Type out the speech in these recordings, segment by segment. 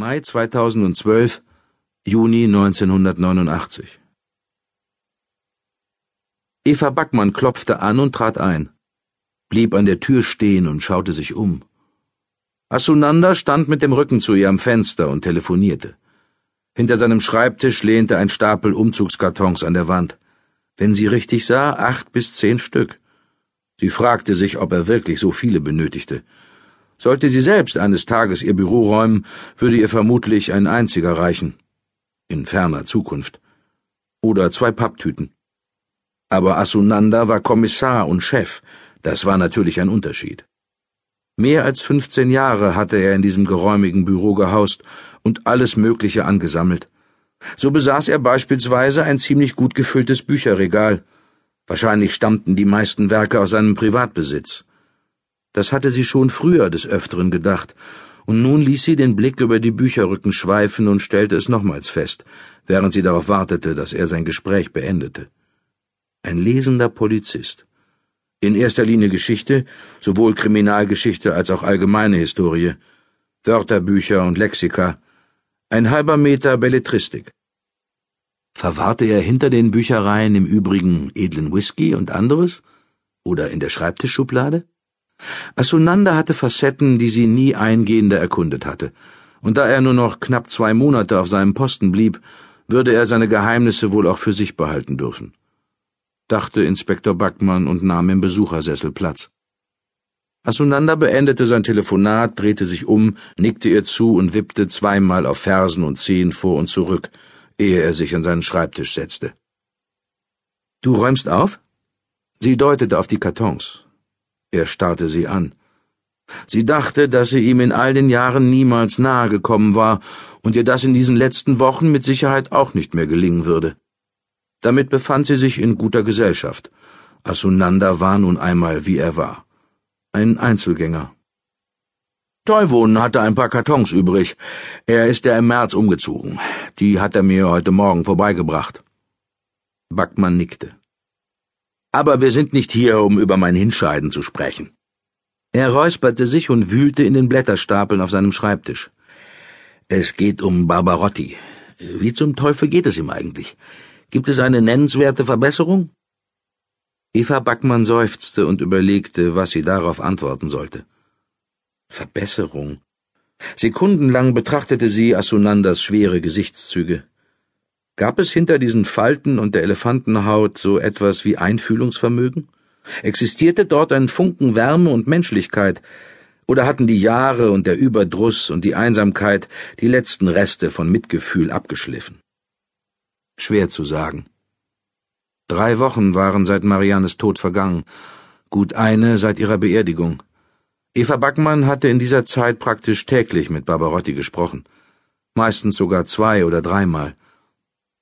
Mai 2012, Juni 1989 Eva Backmann klopfte an und trat ein, blieb an der Tür stehen und schaute sich um. Asunanda stand mit dem Rücken zu ihr am Fenster und telefonierte. Hinter seinem Schreibtisch lehnte ein Stapel Umzugskartons an der Wand. Wenn sie richtig sah, acht bis zehn Stück. Sie fragte sich, ob er wirklich so viele benötigte. Sollte sie selbst eines Tages ihr Büro räumen, würde ihr vermutlich ein einziger reichen. In ferner Zukunft. Oder zwei Papptüten. Aber Asunanda war Kommissar und Chef, das war natürlich ein Unterschied. Mehr als 15 Jahre hatte er in diesem geräumigen Büro gehaust und alles Mögliche angesammelt. So besaß er beispielsweise ein ziemlich gut gefülltes Bücherregal. Wahrscheinlich stammten die meisten Werke aus seinem Privatbesitz. Das hatte sie schon früher des Öfteren gedacht, und nun ließ sie den Blick über die Bücherrücken schweifen und stellte es nochmals fest, während sie darauf wartete, dass er sein Gespräch beendete. Ein lesender Polizist. In erster Linie Geschichte, sowohl Kriminalgeschichte als auch allgemeine Historie, Wörterbücher und Lexika, ein halber Meter Belletristik. Verwahrte er hinter den Büchereien im Übrigen edlen Whisky und anderes? Oder in der Schreibtischschublade? Asunanda hatte Facetten, die sie nie eingehender erkundet hatte, und da er nur noch knapp zwei Monate auf seinem Posten blieb, würde er seine Geheimnisse wohl auch für sich behalten dürfen dachte Inspektor Backmann und nahm im Besuchersessel Platz. Asunanda beendete sein Telefonat, drehte sich um, nickte ihr zu und wippte zweimal auf Fersen und Zehen vor und zurück, ehe er sich an seinen Schreibtisch setzte. Du räumst auf? Sie deutete auf die Kartons. Er starrte sie an. Sie dachte, dass sie ihm in all den Jahren niemals nahe gekommen war und ihr das in diesen letzten Wochen mit Sicherheit auch nicht mehr gelingen würde. Damit befand sie sich in guter Gesellschaft. Asunanda war nun einmal, wie er war. Ein Einzelgänger. Teuwohnen hatte ein paar Kartons übrig. Er ist ja im März umgezogen. Die hat er mir heute Morgen vorbeigebracht. Backmann nickte. Aber wir sind nicht hier, um über mein Hinscheiden zu sprechen. Er räusperte sich und wühlte in den Blätterstapeln auf seinem Schreibtisch. Es geht um Barbarotti. Wie zum Teufel geht es ihm eigentlich? Gibt es eine nennenswerte Verbesserung? Eva Backmann seufzte und überlegte, was sie darauf antworten sollte. Verbesserung. Sekundenlang betrachtete sie Asunandas schwere Gesichtszüge. Gab es hinter diesen Falten und der Elefantenhaut so etwas wie Einfühlungsvermögen? Existierte dort ein Funken Wärme und Menschlichkeit, oder hatten die Jahre und der Überdruss und die Einsamkeit die letzten Reste von Mitgefühl abgeschliffen? Schwer zu sagen. Drei Wochen waren seit Mariannes Tod vergangen, gut eine seit ihrer Beerdigung. Eva Backmann hatte in dieser Zeit praktisch täglich mit Barbarotti gesprochen, meistens sogar zwei oder dreimal,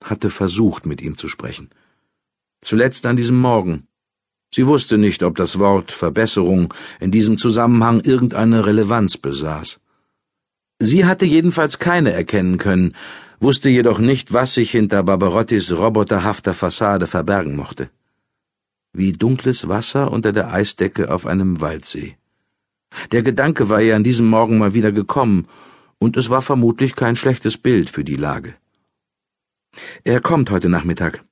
hatte versucht, mit ihm zu sprechen. Zuletzt an diesem Morgen. Sie wusste nicht, ob das Wort Verbesserung in diesem Zusammenhang irgendeine Relevanz besaß. Sie hatte jedenfalls keine erkennen können, wusste jedoch nicht, was sich hinter Barbarottis roboterhafter Fassade verbergen mochte. Wie dunkles Wasser unter der Eisdecke auf einem Waldsee. Der Gedanke war ihr an diesem Morgen mal wieder gekommen, und es war vermutlich kein schlechtes Bild für die Lage. Er kommt heute Nachmittag.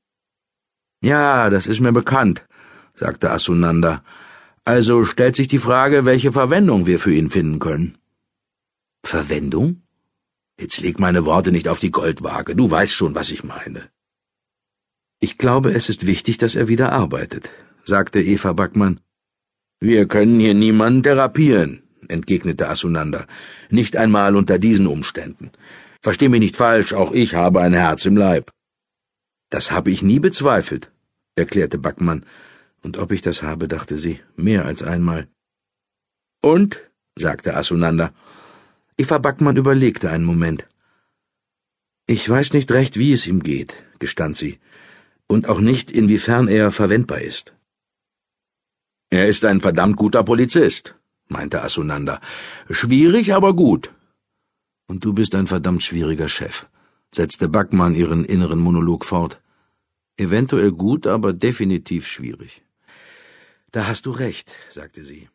Ja, das ist mir bekannt, sagte Asunanda. Also stellt sich die Frage, welche Verwendung wir für ihn finden können. Verwendung? Jetzt leg meine Worte nicht auf die Goldwaage, du weißt schon, was ich meine. Ich glaube, es ist wichtig, dass er wieder arbeitet, sagte Eva Backmann. Wir können hier niemanden therapieren, entgegnete Asunanda. Nicht einmal unter diesen Umständen. Versteh mich nicht falsch, auch ich habe ein Herz im Leib. Das habe ich nie bezweifelt, erklärte Backmann. Und ob ich das habe, dachte sie, mehr als einmal. Und? sagte Asunanda. Eva Backmann überlegte einen Moment. Ich weiß nicht recht, wie es ihm geht, gestand sie, und auch nicht, inwiefern er verwendbar ist. Er ist ein verdammt guter Polizist, meinte Asunanda. Schwierig, aber gut. Und du bist ein verdammt schwieriger Chef, setzte Backmann ihren inneren Monolog fort. Eventuell gut, aber definitiv schwierig. Da hast du recht, sagte sie.